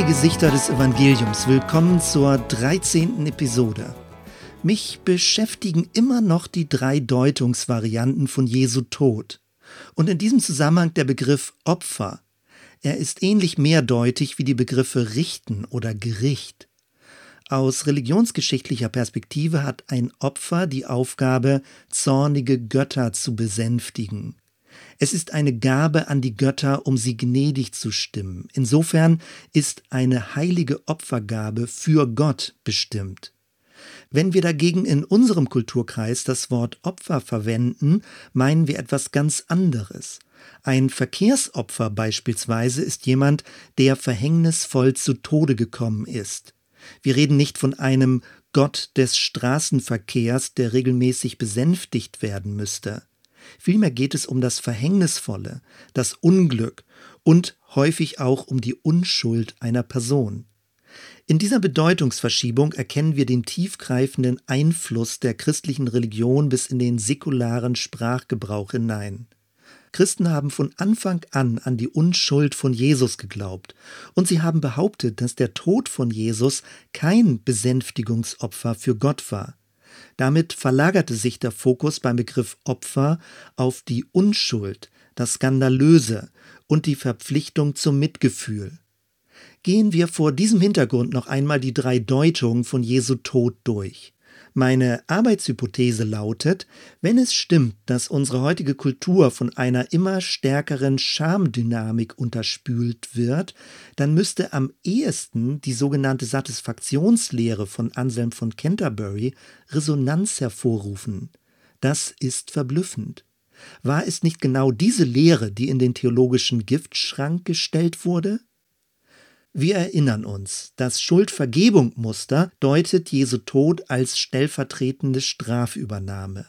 Drei Gesichter des Evangeliums. Willkommen zur 13. Episode. Mich beschäftigen immer noch die drei Deutungsvarianten von Jesu Tod. Und in diesem Zusammenhang der Begriff Opfer. Er ist ähnlich mehrdeutig wie die Begriffe richten oder Gericht. Aus religionsgeschichtlicher Perspektive hat ein Opfer die Aufgabe, zornige Götter zu besänftigen. Es ist eine Gabe an die Götter, um sie gnädig zu stimmen. Insofern ist eine heilige Opfergabe für Gott bestimmt. Wenn wir dagegen in unserem Kulturkreis das Wort Opfer verwenden, meinen wir etwas ganz anderes. Ein Verkehrsopfer beispielsweise ist jemand, der verhängnisvoll zu Tode gekommen ist. Wir reden nicht von einem Gott des Straßenverkehrs, der regelmäßig besänftigt werden müsste. Vielmehr geht es um das Verhängnisvolle, das Unglück und häufig auch um die Unschuld einer Person. In dieser Bedeutungsverschiebung erkennen wir den tiefgreifenden Einfluss der christlichen Religion bis in den säkularen Sprachgebrauch hinein. Christen haben von Anfang an an die Unschuld von Jesus geglaubt, und sie haben behauptet, dass der Tod von Jesus kein Besänftigungsopfer für Gott war. Damit verlagerte sich der Fokus beim Begriff Opfer auf die Unschuld, das Skandalöse und die Verpflichtung zum Mitgefühl. Gehen wir vor diesem Hintergrund noch einmal die drei Deutungen von Jesu Tod durch. Meine Arbeitshypothese lautet, wenn es stimmt, dass unsere heutige Kultur von einer immer stärkeren Schamdynamik unterspült wird, dann müsste am ehesten die sogenannte Satisfaktionslehre von Anselm von Canterbury Resonanz hervorrufen. Das ist verblüffend. War es nicht genau diese Lehre, die in den theologischen Giftschrank gestellt wurde? Wir erinnern uns, das Schuldvergebung-Muster deutet Jesu Tod als stellvertretende Strafübernahme.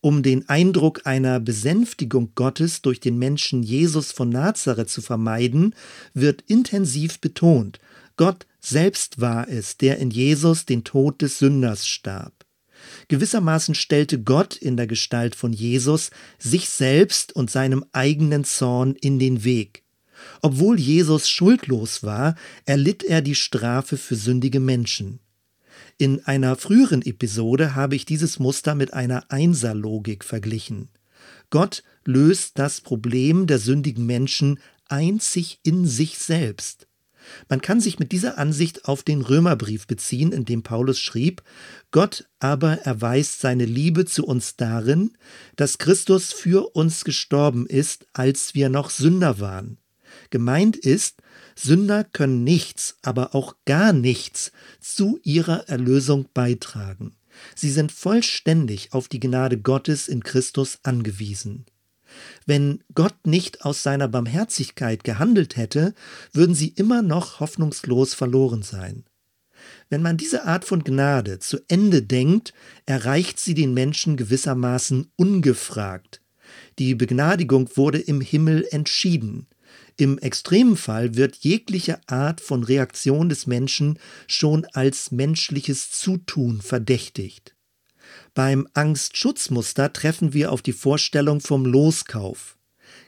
Um den Eindruck einer Besänftigung Gottes durch den Menschen Jesus von Nazareth zu vermeiden, wird intensiv betont, Gott selbst war es, der in Jesus den Tod des Sünders starb. Gewissermaßen stellte Gott in der Gestalt von Jesus sich selbst und seinem eigenen Zorn in den Weg. Obwohl Jesus schuldlos war, erlitt er die Strafe für sündige Menschen. In einer früheren Episode habe ich dieses Muster mit einer Einserlogik verglichen. Gott löst das Problem der sündigen Menschen einzig in sich selbst. Man kann sich mit dieser Ansicht auf den Römerbrief beziehen, in dem Paulus schrieb, Gott aber erweist seine Liebe zu uns darin, dass Christus für uns gestorben ist, als wir noch Sünder waren. Gemeint ist, Sünder können nichts, aber auch gar nichts zu ihrer Erlösung beitragen. Sie sind vollständig auf die Gnade Gottes in Christus angewiesen. Wenn Gott nicht aus seiner Barmherzigkeit gehandelt hätte, würden sie immer noch hoffnungslos verloren sein. Wenn man diese Art von Gnade zu Ende denkt, erreicht sie den Menschen gewissermaßen ungefragt. Die Begnadigung wurde im Himmel entschieden. Im extremen Fall wird jegliche Art von Reaktion des Menschen schon als menschliches Zutun verdächtigt. Beim Angstschutzmuster treffen wir auf die Vorstellung vom Loskauf.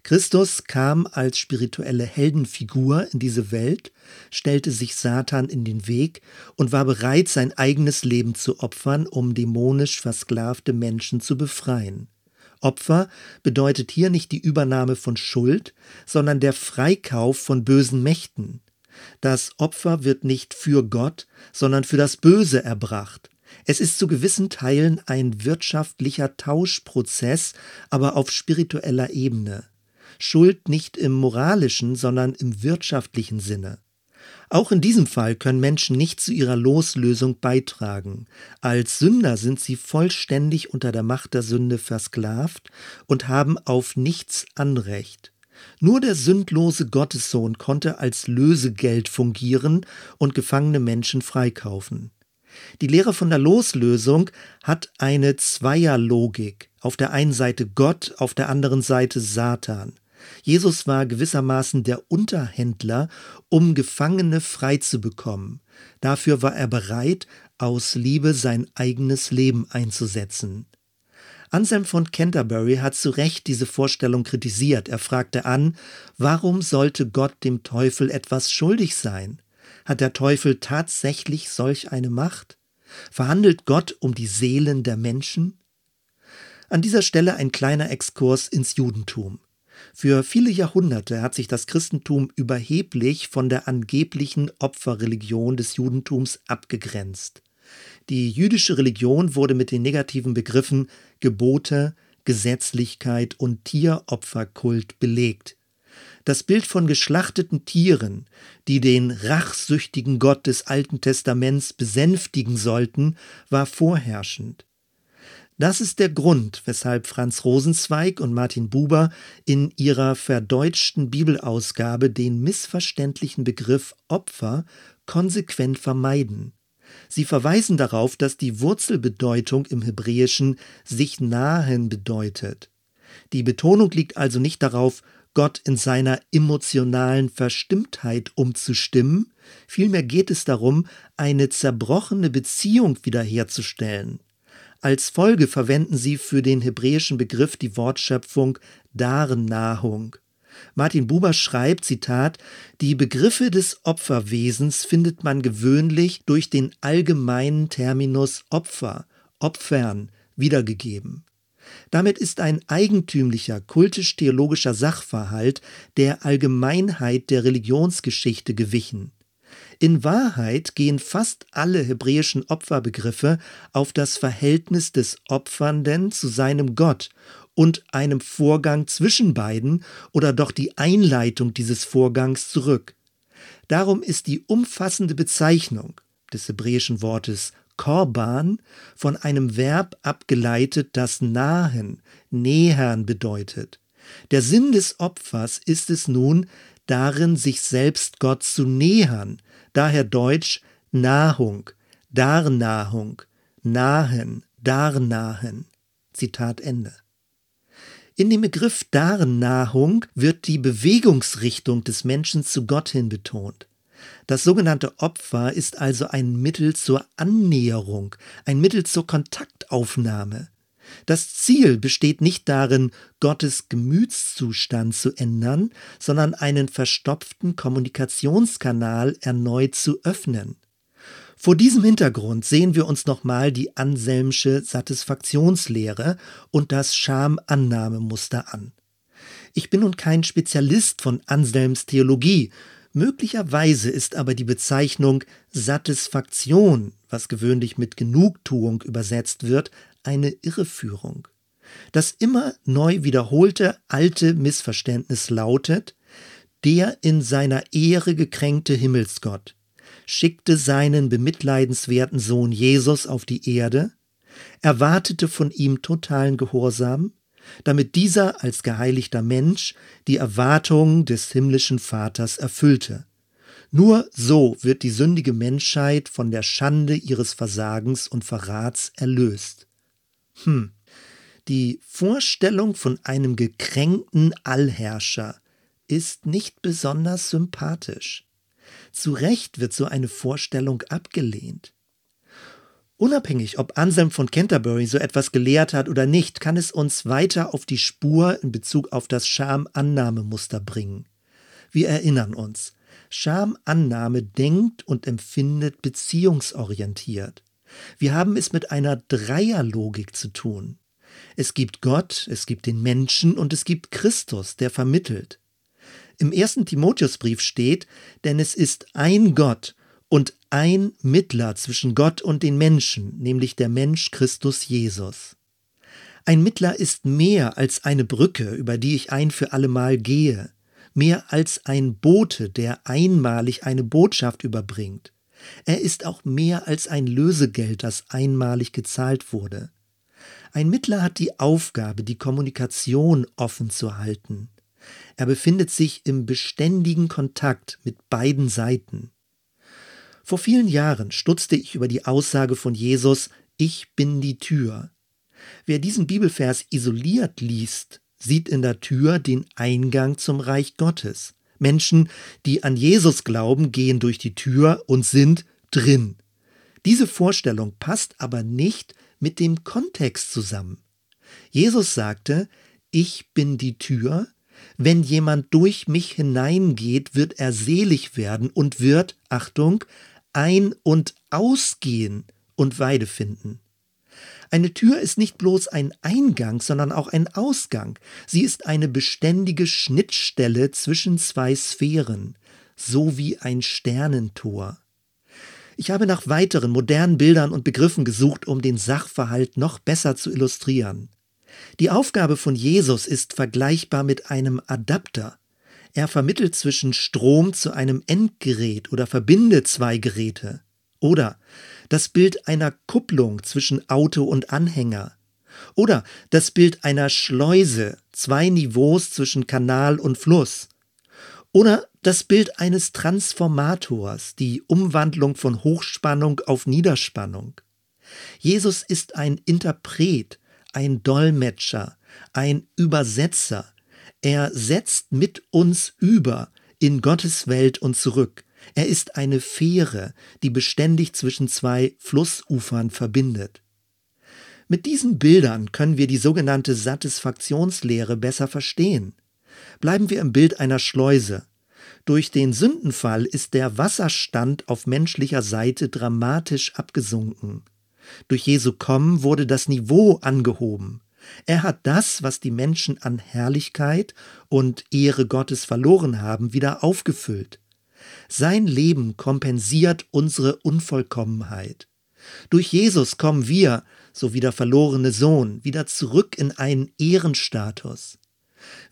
Christus kam als spirituelle Heldenfigur in diese Welt, stellte sich Satan in den Weg und war bereit, sein eigenes Leben zu opfern, um dämonisch versklavte Menschen zu befreien. Opfer bedeutet hier nicht die Übernahme von Schuld, sondern der Freikauf von bösen Mächten. Das Opfer wird nicht für Gott, sondern für das Böse erbracht. Es ist zu gewissen Teilen ein wirtschaftlicher Tauschprozess, aber auf spiritueller Ebene. Schuld nicht im moralischen, sondern im wirtschaftlichen Sinne. Auch in diesem Fall können Menschen nicht zu ihrer Loslösung beitragen. Als Sünder sind sie vollständig unter der Macht der Sünde versklavt und haben auf nichts Anrecht. Nur der sündlose Gottessohn konnte als Lösegeld fungieren und gefangene Menschen freikaufen. Die Lehre von der Loslösung hat eine Zweierlogik. Auf der einen Seite Gott, auf der anderen Seite Satan. Jesus war gewissermaßen der Unterhändler, um Gefangene frei zu bekommen. Dafür war er bereit, aus Liebe sein eigenes Leben einzusetzen. Anselm von Canterbury hat zu Recht diese Vorstellung kritisiert. Er fragte an, warum sollte Gott dem Teufel etwas schuldig sein? Hat der Teufel tatsächlich solch eine Macht? Verhandelt Gott um die Seelen der Menschen? An dieser Stelle ein kleiner Exkurs ins Judentum. Für viele Jahrhunderte hat sich das Christentum überheblich von der angeblichen Opferreligion des Judentums abgegrenzt. Die jüdische Religion wurde mit den negativen Begriffen Gebote, Gesetzlichkeit und Tieropferkult belegt. Das Bild von geschlachteten Tieren, die den rachsüchtigen Gott des Alten Testaments besänftigen sollten, war vorherrschend. Das ist der Grund, weshalb Franz Rosenzweig und Martin Buber in ihrer verdeutschten Bibelausgabe den missverständlichen Begriff Opfer konsequent vermeiden. Sie verweisen darauf, dass die Wurzelbedeutung im Hebräischen sich nahen bedeutet. Die Betonung liegt also nicht darauf, Gott in seiner emotionalen Verstimmtheit umzustimmen, vielmehr geht es darum, eine zerbrochene Beziehung wiederherzustellen. Als Folge verwenden sie für den hebräischen Begriff die Wortschöpfung Darnahung. Martin Buber schreibt, Zitat, die Begriffe des Opferwesens findet man gewöhnlich durch den allgemeinen Terminus Opfer, Opfern wiedergegeben. Damit ist ein eigentümlicher kultisch-theologischer Sachverhalt der Allgemeinheit der Religionsgeschichte gewichen. In Wahrheit gehen fast alle hebräischen Opferbegriffe auf das Verhältnis des Opfernden zu seinem Gott und einem Vorgang zwischen beiden oder doch die Einleitung dieses Vorgangs zurück. Darum ist die umfassende Bezeichnung des hebräischen Wortes Korban von einem Verb abgeleitet, das nahen, nähern bedeutet. Der Sinn des Opfers ist es nun, darin sich selbst Gott zu nähern, daher deutsch Nahung, Darnahung, nahen, darnahen. Zitat Ende. In dem Begriff Darnahung wird die Bewegungsrichtung des Menschen zu Gott hin betont. Das sogenannte Opfer ist also ein Mittel zur Annäherung, ein Mittel zur Kontaktaufnahme. Das Ziel besteht nicht darin, Gottes Gemütszustand zu ändern, sondern einen verstopften Kommunikationskanal erneut zu öffnen. Vor diesem Hintergrund sehen wir uns nochmal die Anselmsche Satisfaktionslehre und das Schamannahmemuster an. Ich bin nun kein Spezialist von Anselms Theologie, möglicherweise ist aber die Bezeichnung Satisfaktion, was gewöhnlich mit Genugtuung übersetzt wird, eine Irreführung. Das immer neu wiederholte alte Missverständnis lautet, der in seiner Ehre gekränkte Himmelsgott schickte seinen bemitleidenswerten Sohn Jesus auf die Erde, erwartete von ihm totalen Gehorsam, damit dieser als geheiligter Mensch die Erwartungen des himmlischen Vaters erfüllte. Nur so wird die sündige Menschheit von der Schande ihres Versagens und Verrats erlöst. Hm, die Vorstellung von einem gekränkten Allherrscher ist nicht besonders sympathisch. Zu Recht wird so eine Vorstellung abgelehnt. Unabhängig, ob Anselm von Canterbury so etwas gelehrt hat oder nicht, kann es uns weiter auf die Spur in Bezug auf das Schamannahmemuster bringen. Wir erinnern uns, Schamannahme denkt und empfindet beziehungsorientiert. Wir haben es mit einer Dreierlogik zu tun. Es gibt Gott, es gibt den Menschen und es gibt Christus, der vermittelt. Im ersten Timotheusbrief steht, denn es ist ein Gott und ein Mittler zwischen Gott und den Menschen, nämlich der Mensch Christus Jesus. Ein Mittler ist mehr als eine Brücke, über die ich ein für allemal gehe, mehr als ein Bote, der einmalig eine Botschaft überbringt. Er ist auch mehr als ein Lösegeld, das einmalig gezahlt wurde. Ein Mittler hat die Aufgabe, die Kommunikation offen zu halten. Er befindet sich im beständigen Kontakt mit beiden Seiten. Vor vielen Jahren stutzte ich über die Aussage von Jesus, ich bin die Tür. Wer diesen Bibelvers isoliert liest, sieht in der Tür den Eingang zum Reich Gottes. Menschen, die an Jesus glauben, gehen durch die Tür und sind drin. Diese Vorstellung passt aber nicht mit dem Kontext zusammen. Jesus sagte, ich bin die Tür, Wenn jemand durch mich hineingeht, wird er selig werden und wird, Achtung, ein- und ausgehen und Weide finden. Eine Tür ist nicht bloß ein Eingang, sondern auch ein Ausgang. Sie ist eine beständige Schnittstelle zwischen zwei Sphären, so wie ein Sternentor. Ich habe nach weiteren modernen Bildern und Begriffen gesucht, um den Sachverhalt noch besser zu illustrieren. Die Aufgabe von Jesus ist vergleichbar mit einem Adapter. Er vermittelt zwischen Strom zu einem Endgerät oder verbindet zwei Geräte. Oder das Bild einer Kupplung zwischen Auto und Anhänger. Oder das Bild einer Schleuse, zwei Niveaus zwischen Kanal und Fluss. Oder das Bild eines Transformators, die Umwandlung von Hochspannung auf Niederspannung. Jesus ist ein Interpret, ein Dolmetscher, ein Übersetzer. Er setzt mit uns über in Gottes Welt und zurück. Er ist eine Fähre, die beständig zwischen zwei Flussufern verbindet. Mit diesen Bildern können wir die sogenannte Satisfaktionslehre besser verstehen. Bleiben wir im Bild einer Schleuse. Durch den Sündenfall ist der Wasserstand auf menschlicher Seite dramatisch abgesunken. Durch Jesu Kommen wurde das Niveau angehoben. Er hat das, was die Menschen an Herrlichkeit und Ehre Gottes verloren haben, wieder aufgefüllt. Sein Leben kompensiert unsere Unvollkommenheit. Durch Jesus kommen wir, so wie der verlorene Sohn, wieder zurück in einen Ehrenstatus.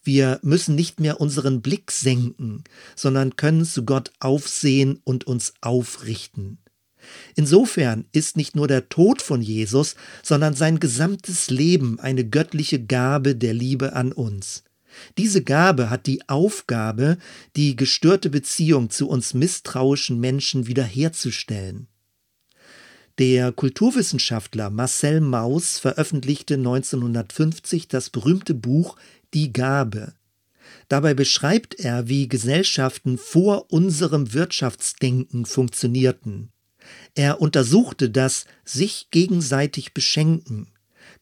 Wir müssen nicht mehr unseren Blick senken, sondern können zu Gott aufsehen und uns aufrichten. Insofern ist nicht nur der Tod von Jesus, sondern sein gesamtes Leben eine göttliche Gabe der Liebe an uns. Diese Gabe hat die Aufgabe, die gestörte Beziehung zu uns misstrauischen Menschen wiederherzustellen. Der Kulturwissenschaftler Marcel Mauss veröffentlichte 1950 das berühmte Buch Die Gabe. Dabei beschreibt er, wie Gesellschaften vor unserem Wirtschaftsdenken funktionierten. Er untersuchte das sich gegenseitig beschenken.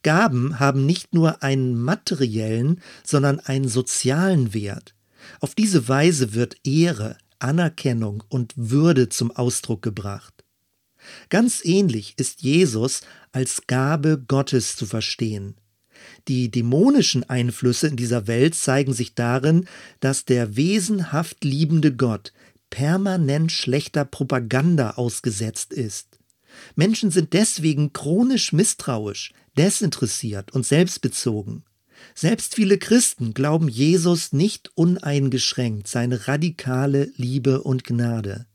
Gaben haben nicht nur einen materiellen, sondern einen sozialen Wert. Auf diese Weise wird Ehre, Anerkennung und Würde zum Ausdruck gebracht. Ganz ähnlich ist Jesus als Gabe Gottes zu verstehen. Die dämonischen Einflüsse in dieser Welt zeigen sich darin, dass der wesenhaft liebende Gott permanent schlechter Propaganda ausgesetzt ist. Menschen sind deswegen chronisch misstrauisch, desinteressiert und selbstbezogen. Selbst viele Christen glauben Jesus nicht uneingeschränkt seine radikale Liebe und Gnade.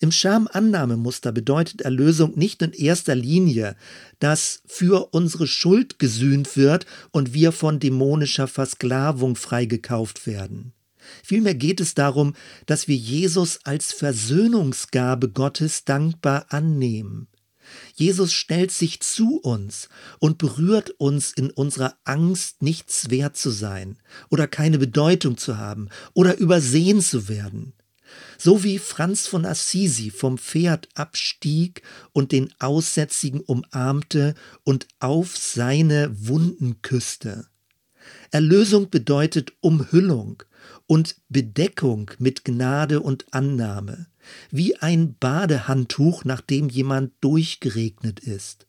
Im Schamannahmemuster bedeutet Erlösung nicht in erster Linie, dass für unsere Schuld gesühnt wird und wir von dämonischer Versklavung freigekauft werden. Vielmehr geht es darum, dass wir Jesus als Versöhnungsgabe Gottes dankbar annehmen. Jesus stellt sich zu uns und berührt uns in unserer Angst, nichts wert zu sein oder keine Bedeutung zu haben oder übersehen zu werden. So wie Franz von Assisi vom Pferd abstieg und den Aussätzigen umarmte und auf seine Wunden küsste. Erlösung bedeutet Umhüllung, und Bedeckung mit Gnade und Annahme, wie ein Badehandtuch, nachdem jemand durchgeregnet ist.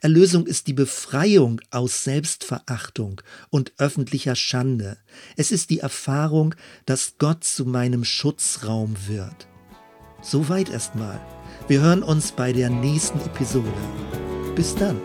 Erlösung ist die Befreiung aus Selbstverachtung und öffentlicher Schande. Es ist die Erfahrung, dass Gott zu meinem Schutzraum wird. Soweit erstmal. Wir hören uns bei der nächsten Episode. Bis dann.